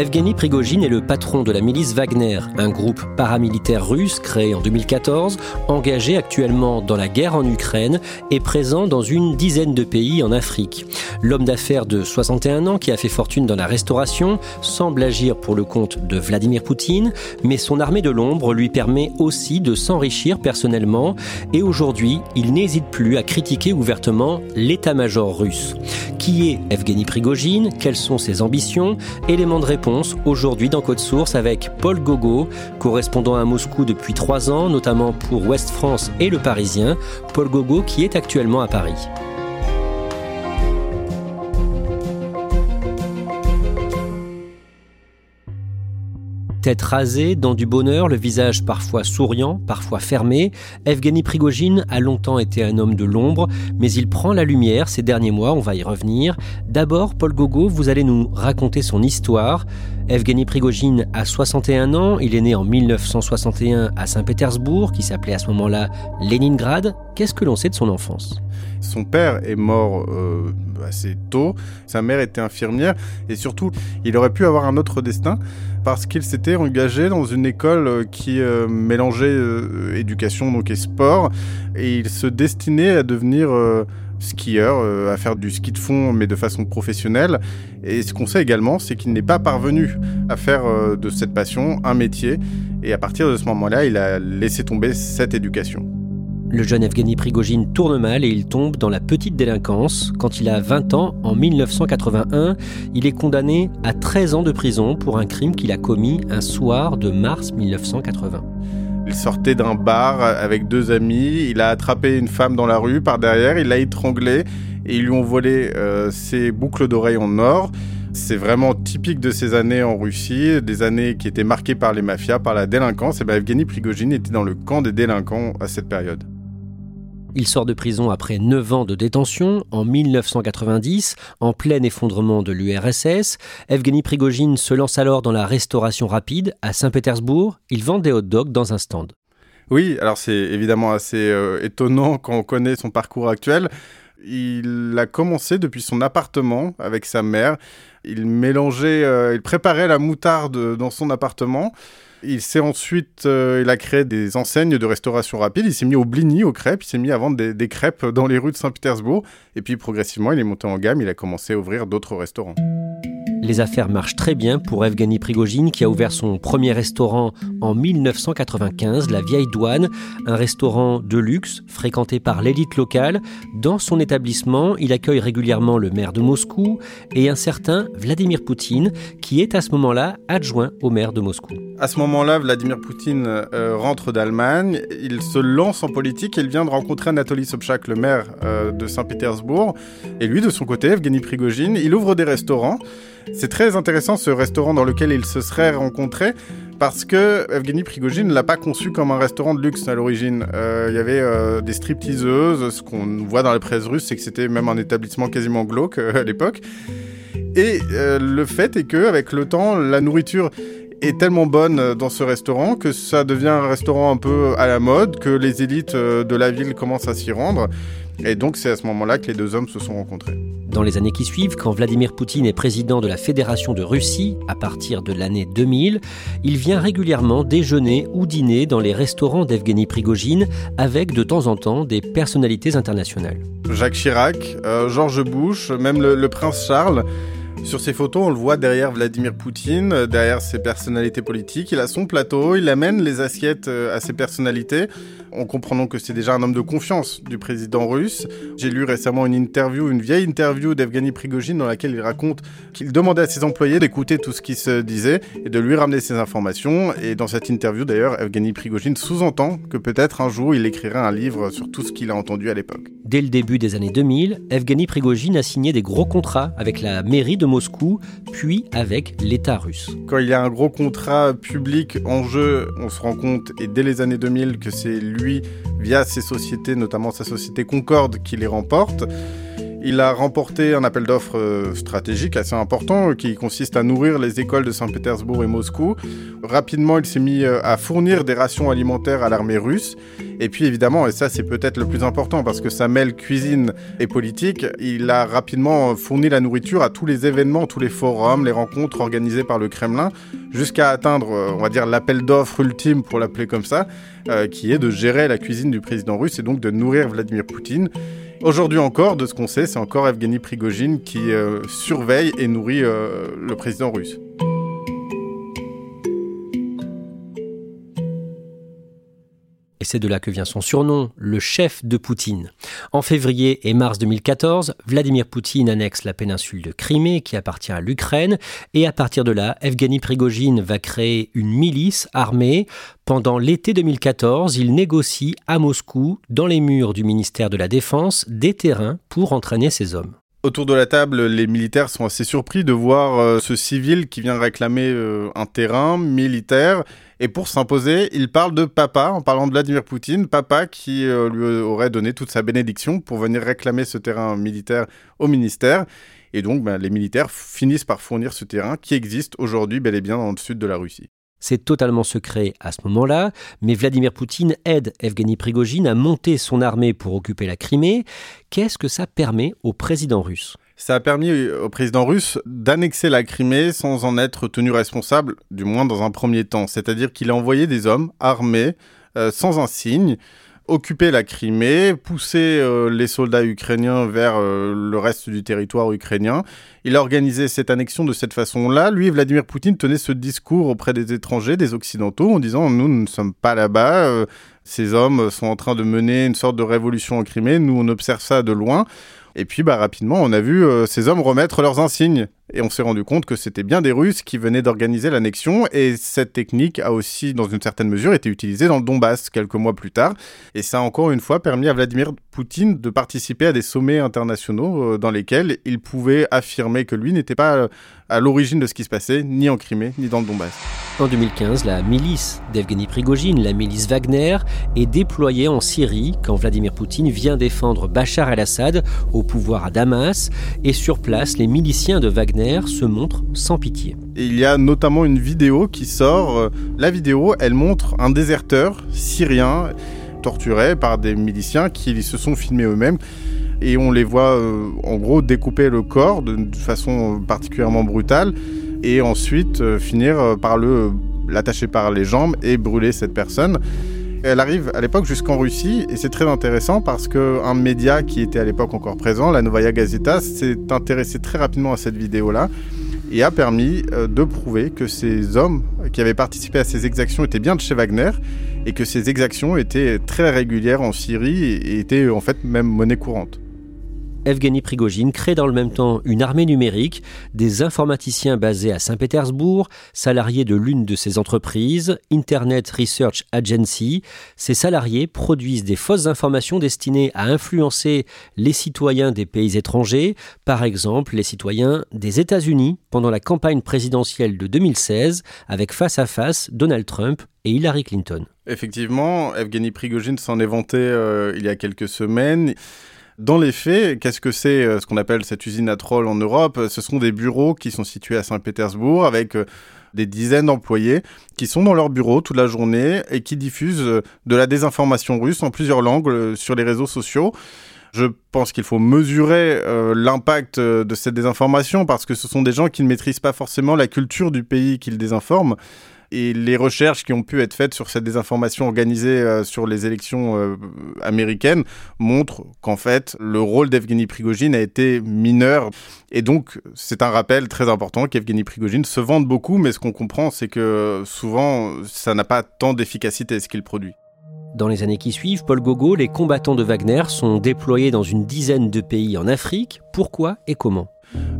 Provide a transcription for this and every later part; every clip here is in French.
Evgeny Prigogine est le patron de la milice Wagner, un groupe paramilitaire russe créé en 2014, engagé actuellement dans la guerre en Ukraine et présent dans une dizaine de pays en Afrique. L'homme d'affaires de 61 ans qui a fait fortune dans la restauration semble agir pour le compte de Vladimir Poutine, mais son armée de l'ombre lui permet aussi de s'enrichir personnellement et aujourd'hui, il n'hésite plus à critiquer ouvertement l'état-major russe. Qui est Evgeny Prigogine? Quelles sont ses ambitions? Éléments de réponse aujourd'hui dans Code Source avec Paul Gogo, correspondant à Moscou depuis trois ans, notamment pour Ouest France et Le Parisien. Paul Gogo qui est actuellement à Paris. Tête rasée, dans du bonheur, le visage parfois souriant, parfois fermé, Evgeny Prigogine a longtemps été un homme de l'ombre, mais il prend la lumière ces derniers mois, on va y revenir. D'abord, Paul Gogo, vous allez nous raconter son histoire. Evgeny Prigogine a 61 ans, il est né en 1961 à Saint-Pétersbourg, qui s'appelait à ce moment-là Leningrad. Qu'est-ce que l'on sait de son enfance? Son père est mort euh, assez tôt, sa mère était infirmière, et surtout, il aurait pu avoir un autre destin parce qu'il s'était engagé dans une école euh, qui euh, mélangeait euh, éducation et sport et il se destinait à devenir skieur, à faire du ski de fond mais de façon professionnelle. Et ce qu'on sait également, c'est qu'il n'est pas parvenu à faire de cette passion un métier et à partir de ce moment-là, il a laissé tomber cette éducation. Le jeune Evgeny Prigogine tourne mal et il tombe dans la petite délinquance. Quand il a 20 ans, en 1981, il est condamné à 13 ans de prison pour un crime qu'il a commis un soir de mars 1980. Il sortait d'un bar avec deux amis, il a attrapé une femme dans la rue par derrière, il l'a étranglée et ils lui ont volé euh, ses boucles d'oreilles en or. C'est vraiment typique de ces années en Russie, des années qui étaient marquées par les mafias, par la délinquance. Et bien Evgeny Prigogine était dans le camp des délinquants à cette période. Il sort de prison après 9 ans de détention en 1990, en plein effondrement de l'URSS. Evgeny Prigogine se lance alors dans la restauration rapide à Saint-Pétersbourg. Il vend des hot dogs dans un stand. Oui, alors c'est évidemment assez euh, étonnant quand on connaît son parcours actuel. Il a commencé depuis son appartement avec sa mère. Il mélangeait, euh, il préparait la moutarde dans son appartement. Il s'est ensuite, euh, il a créé des enseignes de restauration rapide. Il s'est mis au blini, aux crêpes. Il s'est mis à vendre des, des crêpes dans les rues de Saint-Pétersbourg. Et puis progressivement, il est monté en gamme. Il a commencé à ouvrir d'autres restaurants. Les affaires marchent très bien pour Evgeny Prigogine qui a ouvert son premier restaurant en 1995, la Vieille Douane, un restaurant de luxe fréquenté par l'élite locale. Dans son établissement, il accueille régulièrement le maire de Moscou et un certain Vladimir Poutine qui est à ce moment-là adjoint au maire de Moscou. À ce moment-là, Vladimir Poutine euh, rentre d'Allemagne, il se lance en politique et il vient de rencontrer Anatoly Sobchak, le maire euh, de Saint-Pétersbourg. Et lui, de son côté, Evgeny Prigogine, il ouvre des restaurants. C'est très intéressant ce restaurant dans lequel ils se seraient rencontrés parce que Evgeny Prigogine ne l'a pas conçu comme un restaurant de luxe à l'origine. Euh, il y avait euh, des stripteaseuses, ce qu'on voit dans la presse russe, c'est que c'était même un établissement quasiment glauque euh, à l'époque. Et le fait est que avec le temps, la nourriture est tellement bonne dans ce restaurant que ça devient un restaurant un peu à la mode, que les élites de la ville commencent à s'y rendre. Et donc c'est à ce moment-là que les deux hommes se sont rencontrés. Dans les années qui suivent, quand Vladimir Poutine est président de la Fédération de Russie, à partir de l'année 2000, il vient régulièrement déjeuner ou dîner dans les restaurants d'Evgeny Prigogine avec de temps en temps des personnalités internationales. Jacques Chirac, euh, George Bush, même le, le prince Charles. Sur ces photos, on le voit derrière Vladimir Poutine, derrière ses personnalités politiques. Il a son plateau, il amène les assiettes euh, à ses personnalités. On comprend donc que c'est déjà un homme de confiance du président russe. J'ai lu récemment une interview, une vieille interview d'Evgeny Prigogine dans laquelle il raconte qu'il demandait à ses employés d'écouter tout ce qui se disait et de lui ramener ses informations. Et dans cette interview, d'ailleurs, Evgeny Prigogine sous-entend que peut-être un jour il écrira un livre sur tout ce qu'il a entendu à l'époque. Dès le début des années 2000, Evgeny Prigogine a signé des gros contrats avec la mairie de Moscou, puis avec l'État russe. Quand il y a un gros contrat public en jeu, on se rend compte, et dès les années 2000, que c'est lui, via ses sociétés, notamment sa société Concorde, qui les remporte. Il a remporté un appel d'offres euh, stratégique assez important qui consiste à nourrir les écoles de Saint-Pétersbourg et Moscou. Rapidement, il s'est mis euh, à fournir des rations alimentaires à l'armée russe. Et puis évidemment, et ça c'est peut-être le plus important parce que ça mêle cuisine et politique, il a rapidement fourni la nourriture à tous les événements, tous les forums, les rencontres organisées par le Kremlin, jusqu'à atteindre, euh, on va dire, l'appel d'offres ultime, pour l'appeler comme ça, qui est de gérer la cuisine du président russe et donc de nourrir Vladimir Poutine. Aujourd'hui encore, de ce qu'on sait, c'est encore Evgeny Prigogine qui euh, surveille et nourrit euh, le président russe. Et c'est de là que vient son surnom, le chef de Poutine. En février et mars 2014, Vladimir Poutine annexe la péninsule de Crimée qui appartient à l'Ukraine et à partir de là, Evgeny Prigogine va créer une milice armée. Pendant l'été 2014, il négocie à Moscou, dans les murs du ministère de la Défense, des terrains pour entraîner ses hommes. Autour de la table, les militaires sont assez surpris de voir euh, ce civil qui vient réclamer euh, un terrain militaire et pour s'imposer, il parle de papa, en parlant de Vladimir Poutine, papa qui euh, lui aurait donné toute sa bénédiction pour venir réclamer ce terrain militaire au ministère. Et donc, ben, les militaires finissent par fournir ce terrain qui existe aujourd'hui bel et bien dans le sud de la Russie. C'est totalement secret à ce moment-là, mais Vladimir Poutine aide Evgeny Prigogine à monter son armée pour occuper la Crimée. Qu'est-ce que ça permet au président russe? Ça a permis au président russe d'annexer la Crimée sans en être tenu responsable, du moins dans un premier temps. C'est-à-dire qu'il a envoyé des hommes armés, euh, sans un signe, occuper la Crimée, pousser euh, les soldats ukrainiens vers euh, le reste du territoire ukrainien. Il a organisé cette annexion de cette façon-là. Lui, Vladimir Poutine tenait ce discours auprès des étrangers, des Occidentaux, en disant nous, ne sommes pas là-bas. ces hommes sont en train de mener une sorte de révolution en Crimée. Nous, on observe ça de loin. Et puis bah, rapidement, on a vu euh, ces hommes remettre leurs insignes. Et on s'est rendu compte que c'était bien des Russes qui venaient d'organiser l'annexion. Et cette technique a aussi, dans une certaine mesure, été utilisée dans le Donbass quelques mois plus tard. Et ça a encore une fois permis à Vladimir Poutine de participer à des sommets internationaux euh, dans lesquels il pouvait affirmer que lui n'était pas euh, à l'origine de ce qui se passait, ni en Crimée, ni dans le Donbass. En 2015, la milice d'Evgeny Prigogine, la milice Wagner, est déployée en Syrie quand Vladimir Poutine vient défendre Bachar el-Assad au pouvoir à Damas. Et sur place, les miliciens de Wagner se montrent sans pitié. Il y a notamment une vidéo qui sort. La vidéo, elle montre un déserteur syrien torturé par des miliciens qui se sont filmés eux-mêmes et on les voit euh, en gros découper le corps de, façon particulièrement brutale et ensuite euh, finir euh, par l'attacher par les jambes et brûler cette personne. Elle arrive à l'époque jusqu'en Russie et c'est très intéressant parce qu'un média qui était à l'époque encore présent, la Novaya Gazeta, s'est intéressé très rapidement à cette vidéo-là et a permis de prouver que ces hommes qui avaient participé à ces exactions étaient bien de chez Wagner et que ces exactions étaient très régulières en Syrie et étaient en fait même monnaie courante. Evgeny Prigogine crée dans le même temps une armée numérique, des informaticiens basés à Saint-Pétersbourg, salariés de l'une de ses entreprises, Internet Research Agency. Ces salariés produisent des fausses informations destinées à influencer les citoyens des pays étrangers, par exemple les citoyens des États-Unis pendant la campagne présidentielle de 2016 avec face à face Donald Trump et Hillary Clinton. Effectivement, Evgeny Prigogine s'en est vanté euh, il y a quelques semaines. Dans les faits, qu'est-ce que c'est euh, ce qu'on appelle cette usine à trolls en Europe Ce sont des bureaux qui sont situés à Saint-Pétersbourg avec euh, des dizaines d'employés qui sont dans leur bureau toute la journée et qui diffusent euh, de la désinformation russe en plusieurs langues sur les réseaux sociaux. Je pense qu'il faut mesurer euh, l'impact euh, de cette désinformation parce que ce sont des gens qui ne maîtrisent pas forcément la culture du pays qu'ils désinforment. Et les recherches qui ont pu être faites sur cette désinformation organisée euh, sur les élections euh, américaines montrent qu'en fait, le rôle d'Evgeny Prigogine a été mineur. Et donc, c'est un rappel très important qu'Evgeny Prigogine se vante beaucoup, mais ce qu'on comprend, c'est que souvent, ça n'a pas tant d'efficacité ce qu'il produit. Dans les années qui suivent, Paul Gogo, les combattants de Wagner sont déployés dans une dizaine de pays en Afrique. Pourquoi et comment?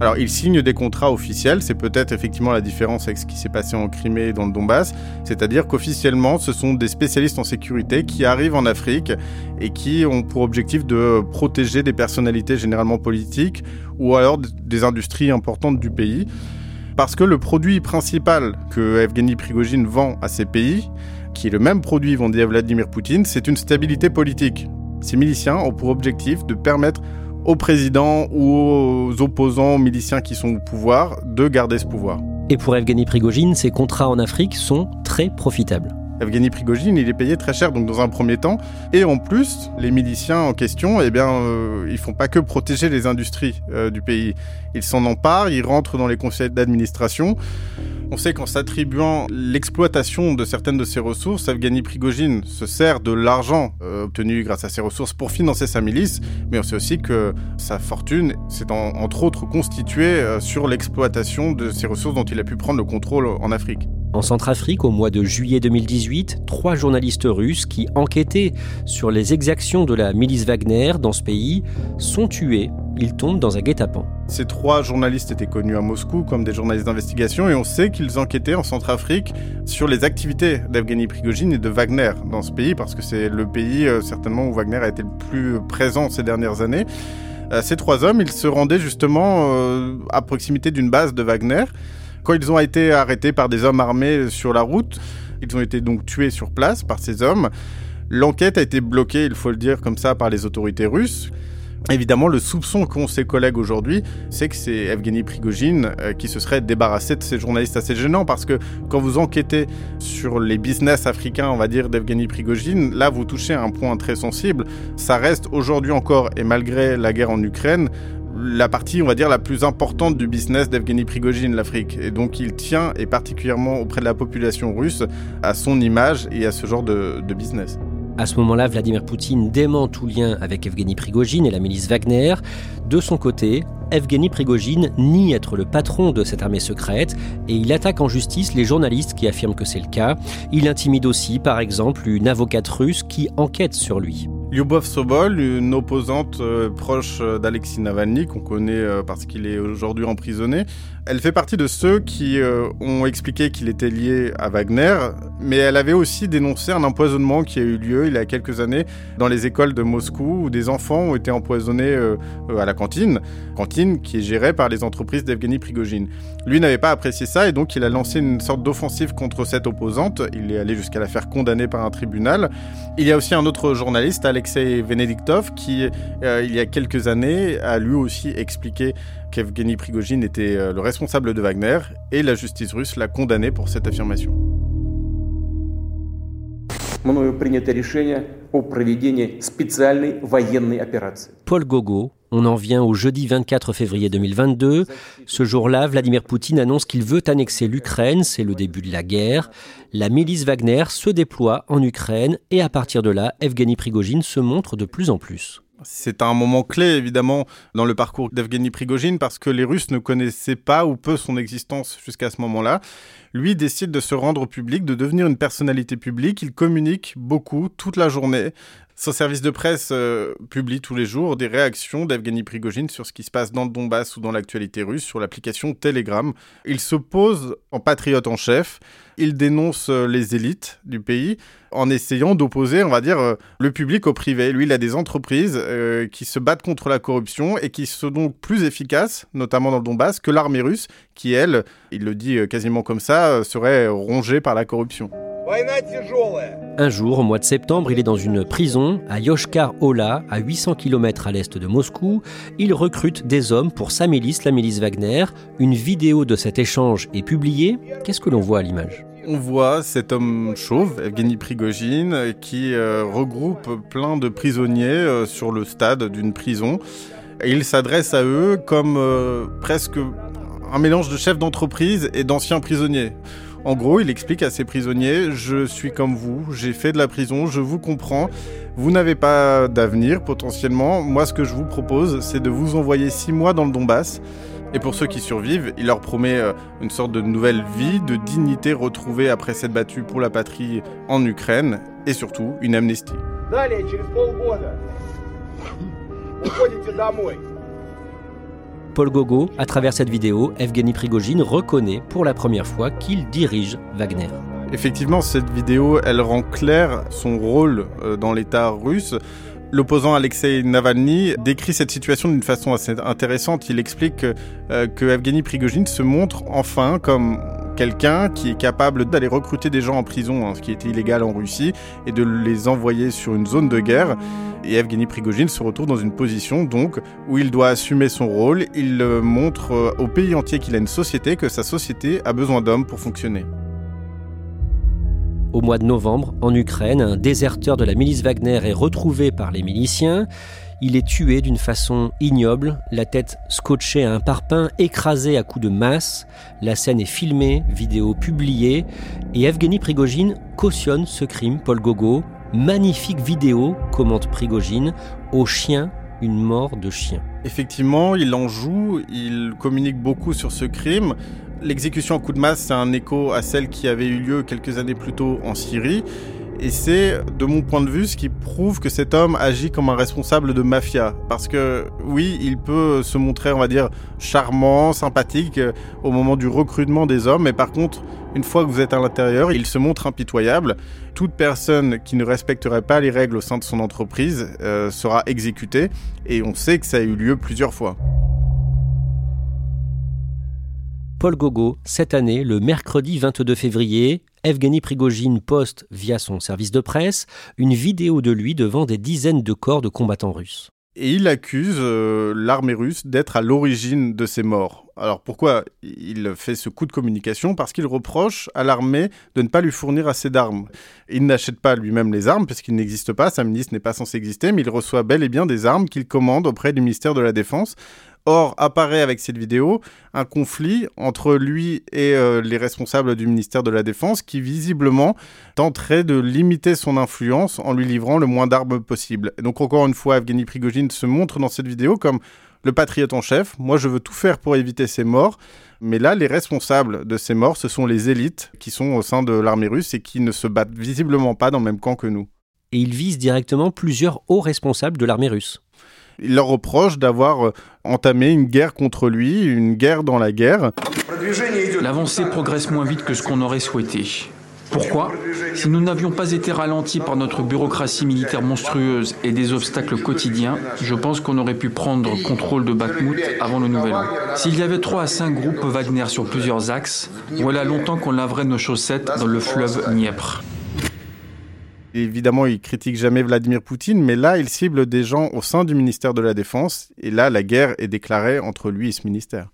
Alors, ils signent des contrats officiels, c'est peut-être effectivement la différence avec ce qui s'est passé en Crimée et dans le Donbass, c'est-à-dire qu'officiellement, ce sont des spécialistes en sécurité qui arrivent en Afrique et qui ont pour objectif de protéger des personnalités généralement politiques ou alors des industries importantes du pays. Parce que le produit principal que Evgeny Prigogine vend à ces pays, qui est le même produit vendu à Vladimir Poutine, c'est une stabilité politique. Ces miliciens ont pour objectif de permettre au président ou aux opposants, miliciens qui sont au pouvoir, de garder ce pouvoir. Et pour Evgeny Prigogine, ces contrats en Afrique sont très profitables. Evgeny Prigogine, il est payé très cher, donc dans un premier temps. Et en plus, les miliciens en question, eh bien, euh, ils font pas que protéger les industries euh, du pays. Ils s'en emparent, ils rentrent dans les conseils d'administration. On sait qu'en s'attribuant l'exploitation de certaines de ces ressources, Evgeny Prigogine se sert de l'argent euh, obtenu grâce à ces ressources pour financer sa milice, mais on sait aussi que sa fortune s'est entre autres constituée euh, sur l'exploitation de ces ressources dont il a pu prendre le contrôle en Afrique. En Centrafrique, au mois de juillet 2018, trois journalistes russes qui enquêtaient sur les exactions de la milice Wagner dans ce pays sont tués. Ils tombent dans un guet-apens. Ces trois journalistes étaient connus à Moscou comme des journalistes d'investigation et on sait qu'ils enquêtaient en Centrafrique sur les activités d'Evgeny Prigogine et de Wagner dans ce pays parce que c'est le pays euh, certainement où Wagner a été le plus présent ces dernières années. Ces trois hommes, ils se rendaient justement euh, à proximité d'une base de Wagner quand ils ont été arrêtés par des hommes armés sur la route, ils ont été donc tués sur place par ces hommes. L'enquête a été bloquée, il faut le dire comme ça, par les autorités russes. Évidemment, le soupçon qu'ont ses collègues aujourd'hui, c'est que c'est Evgeny Prigogine euh, qui se serait débarrassé de ces journalistes assez gênants parce que quand vous enquêtez sur les business africains, on va dire, d'Evgeny Prigogine, là vous touchez à un point très sensible. Ça reste aujourd'hui encore, et malgré la guerre en Ukraine, la partie, on va dire, la plus importante du business d'Evgeny Prigogine, l'Afrique. Et donc il tient, et particulièrement auprès de la population russe, à son image et à ce genre de, de business. À ce moment-là, Vladimir Poutine dément tout lien avec Evgeny Prigogine et la milice Wagner. De son côté, Evgeny Prigogine nie être le patron de cette armée secrète et il attaque en justice les journalistes qui affirment que c'est le cas. Il intimide aussi, par exemple, une avocate russe qui enquête sur lui. Lyubov Sobol, une opposante euh, proche d'Alexis Navalny, qu'on connaît euh, parce qu'il est aujourd'hui emprisonné, elle fait partie de ceux qui euh, ont expliqué qu'il était lié à Wagner, mais elle avait aussi dénoncé un empoisonnement qui a eu lieu il y a quelques années dans les écoles de Moscou où des enfants ont été empoisonnés à la cantine, cantine qui est gérée par les entreprises d'Evgeny Prigogine. Lui n'avait pas apprécié ça et donc il a lancé une sorte d'offensive contre cette opposante. Il est allé jusqu'à la faire condamner par un tribunal. Il y a aussi un autre journaliste, Alex Alexei Venediktov, qui, euh, il y a quelques années, a lui aussi expliqué qu'Evgeny Prigogine était euh, le responsable de Wagner, et la justice russe l'a condamné pour cette affirmation. Paul Gogo, on en vient au jeudi 24 février 2022. Ce jour-là, Vladimir Poutine annonce qu'il veut annexer l'Ukraine, c'est le début de la guerre. La milice Wagner se déploie en Ukraine et à partir de là, Evgeny Prigogine se montre de plus en plus. C'est un moment clé, évidemment, dans le parcours d'Evgeny Prigogine, parce que les Russes ne connaissaient pas ou peu son existence jusqu'à ce moment-là. Lui décide de se rendre au public, de devenir une personnalité publique. Il communique beaucoup, toute la journée. Son service de presse euh, publie tous les jours des réactions d'Evgeny Prigogine sur ce qui se passe dans le Donbass ou dans l'actualité russe sur l'application Telegram. Il se pose en patriote en chef. Il dénonce euh, les élites du pays en essayant d'opposer, on va dire, euh, le public au privé. Lui, il a des entreprises qui se battent contre la corruption et qui sont donc plus efficaces, notamment dans le Donbass, que l'armée russe, qui, elle, il le dit quasiment comme ça, serait rongée par la corruption. Un jour, au mois de septembre, il est dans une prison à Yoshkar-Ola, à 800 km à l'est de Moscou. Il recrute des hommes pour sa milice, la milice Wagner. Une vidéo de cet échange est publiée. Qu'est-ce que l'on voit à l'image? On voit cet homme chauve, Evgeny Prigogine, qui euh, regroupe plein de prisonniers euh, sur le stade d'une prison. Et il s'adresse à eux comme euh, presque un mélange de chef d'entreprise et d'anciens prisonniers. En gros, il explique à ses prisonniers, je suis comme vous, j'ai fait de la prison, je vous comprends, vous n'avez pas d'avenir potentiellement, moi ce que je vous propose, c'est de vous envoyer six mois dans le Donbass. Et pour ceux qui survivent, il leur promet euh, une sorte de nouvelle vie, de dignité retrouvée après s'être battu pour la patrie en Ukraine, et surtout une amnistie. Paul Gogo, à travers cette vidéo, Evgeny Prigogine reconnaît pour la première fois qu'il dirige Wagner. Effectivement, cette vidéo, elle rend clair son rôle euh, dans l'État russe. L'opposant Alexei Navalny décrit cette situation d'une façon assez intéressante. Il explique euh, que Evgeny Prigogine se montre enfin comme quelqu'un qui est capable d'aller recruter des gens en prison, hein, ce qui était illégal en Russie, et de les envoyer sur une zone de guerre. Et Evgeny Prigogine se retrouve dans une position donc où il doit assumer son rôle. Il euh, montre euh, au pays entier qu'il a une société, que sa société a besoin d'hommes pour fonctionner. Au mois de novembre, en Ukraine, un déserteur de la milice Wagner est retrouvé par les miliciens. Il est tué d'une façon ignoble, la tête scotchée à un parpaing, écrasé à coups de masse. La scène est filmée, vidéo publiée, et Evgeny Prigogine cautionne ce crime, Paul Gogo. Magnifique vidéo, commente Prigogine, au chien, une mort de chien. Effectivement, il en joue, il communique beaucoup sur ce crime. L'exécution en coup de masse, c'est un écho à celle qui avait eu lieu quelques années plus tôt en Syrie. Et c'est, de mon point de vue, ce qui prouve que cet homme agit comme un responsable de mafia. Parce que, oui, il peut se montrer, on va dire, charmant, sympathique euh, au moment du recrutement des hommes, mais par contre, une fois que vous êtes à l'intérieur, il se montre impitoyable. Toute personne qui ne respecterait pas les règles au sein de son entreprise euh, sera exécutée, et on sait que ça a eu lieu plusieurs fois. Paul Gogo, cette année, le mercredi 22 février, Evgeny Prigogine poste via son service de presse une vidéo de lui devant des dizaines de corps de combattants russes. Et il accuse euh, l'armée russe d'être à l'origine de ces morts. Alors pourquoi il fait ce coup de communication? Parce qu'il reproche à l'armée de ne pas lui fournir assez d'armes. Il n'achète pas lui-même les armes parce qu'il n'existe pas, sa ministre n'est pas censée exister, mais il reçoit bel et bien des armes qu'il commande auprès du ministère de la Défense Or, apparaît avec cette vidéo un conflit entre lui et euh, les responsables du ministère de la Défense qui visiblement tenterait de limiter son influence en lui livrant le moins d'armes possible. donc encore une fois, Evgeny Prigogine se montre dans cette vidéo comme le patriote en chef. Moi, je veux tout faire pour éviter ces morts. Mais là, les responsables de ces morts, ce sont les élites qui sont au sein de l'armée russe et qui ne se battent visiblement pas dans le même camp que nous. Et il vise directement plusieurs hauts responsables de l'armée russe. Il leur reproche d'avoir euh, entamé une guerre contre lui, une guerre dans la guerre. L'avancée progresse moins vite que ce qu'on aurait souhaité. Pourquoi? Si nous n'avions pas été ralentis par notre bureaucratie militaire monstrueuse et des obstacles quotidiens, je pense qu'on aurait pu prendre contrôle de Bakhmut avant le nouvel an. S'il y avait trois à cinq groupes Wagner sur plusieurs axes, voilà longtemps qu'on laverait nos chaussettes dans le fleuve Dniepr. Évidemment, il critique jamais Vladimir Poutine, mais là, il cible des gens au sein du ministère de la Défense, et là, la guerre est déclarée entre lui et ce ministère.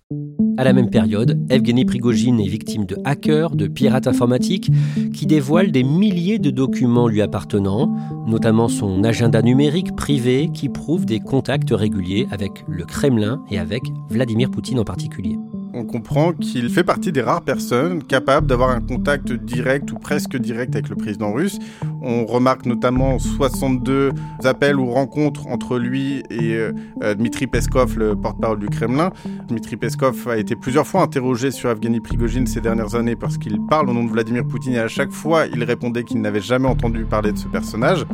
À la même période, Evgeny Prigogine est victime de hackers, de pirates informatiques, qui dévoilent des milliers de documents lui appartenant, notamment son agenda numérique privé qui prouve des contacts réguliers avec le Kremlin et avec Vladimir Poutine en particulier on comprend qu'il fait partie des rares personnes capables d'avoir un contact direct ou presque direct avec le président russe. On remarque notamment 62 appels ou rencontres entre lui et euh, Dmitri Peskov, le porte-parole du Kremlin. Dmitri Peskov a été plusieurs fois interrogé sur Evgeny Prigogine ces dernières années parce qu'il parle au nom de Vladimir Poutine et à chaque fois il répondait qu'il n'avait jamais entendu parler de ce personnage.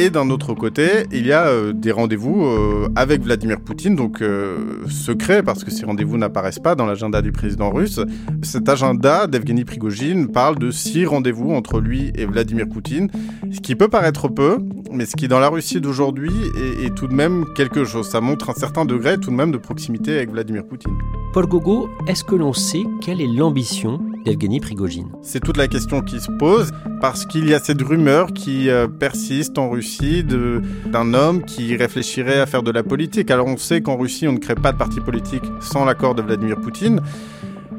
Et d'un autre côté, il y a euh, des rendez-vous euh, avec Vladimir Poutine, donc euh, secrets, parce que ces rendez-vous n'apparaissent pas dans l'agenda du président russe. Cet agenda d'Evgeny Prigogine parle de six rendez-vous entre lui et Vladimir Poutine, ce qui peut paraître peu, mais ce qui dans la Russie d'aujourd'hui est, est tout de même quelque chose. Ça montre un certain degré tout de même de proximité avec Vladimir Poutine. Paul Gogo, est-ce que l'on sait quelle est l'ambition d'Evgeny Prigogine? C'est toute la question qui se pose parce qu'il y a cette rumeur qui euh, persiste en Russie d'un homme qui réfléchirait à faire de la politique. Alors on sait qu'en Russie on ne crée pas de parti politique sans l'accord de Vladimir Poutine.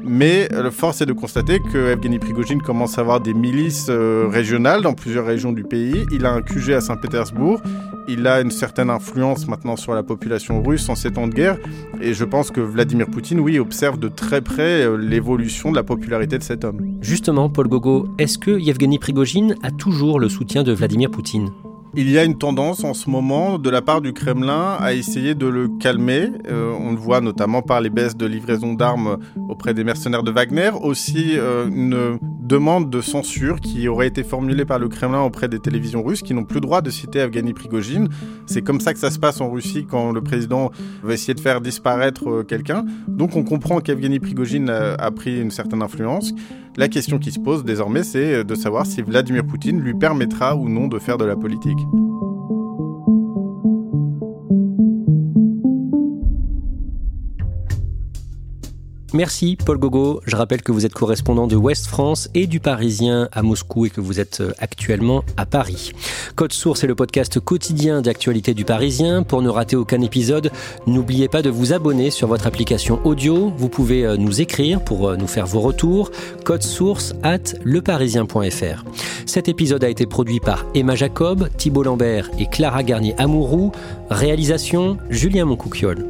Mais le force est de constater que Evgeny Prigogine commence à avoir des milices euh, régionales dans plusieurs régions du pays. Il a un QG à Saint-Pétersbourg. Il a une certaine influence maintenant sur la population russe en ces temps de guerre. Et je pense que Vladimir Poutine, oui, observe de très près euh, l'évolution de la popularité de cet homme. Justement, Paul Gogo, est-ce que Yevgeny Prigogine a toujours le soutien de Vladimir Poutine? Il y a une tendance en ce moment de la part du Kremlin à essayer de le calmer. Euh, on le voit notamment par les baisses de livraison d'armes auprès des mercenaires de Wagner. Aussi euh, une demande de censure qui aurait été formulée par le Kremlin auprès des télévisions russes qui n'ont plus le droit de citer Evgeny Prigogine. C'est comme ça que ça se passe en Russie quand le président va essayer de faire disparaître euh, quelqu'un. Donc on comprend qu'Evgeny Prigogine a pris une certaine influence. La question qui se pose désormais, c'est de savoir si Vladimir Poutine lui permettra ou non de faire de la politique. Merci Paul Gogo. Je rappelle que vous êtes correspondant de Ouest France et du Parisien à Moscou et que vous êtes euh, actuellement à Paris. Code Source est le podcast quotidien d'actualité du Parisien. Pour ne rater aucun épisode, n'oubliez pas de vous abonner sur votre application audio. Vous pouvez euh, nous écrire pour euh, nous faire vos retours. Code Source at leparisien.fr. Cet épisode a été produit par Emma Jacob, Thibault Lambert et Clara Garnier-Amouroux. Réalisation Julien Moncouquiole.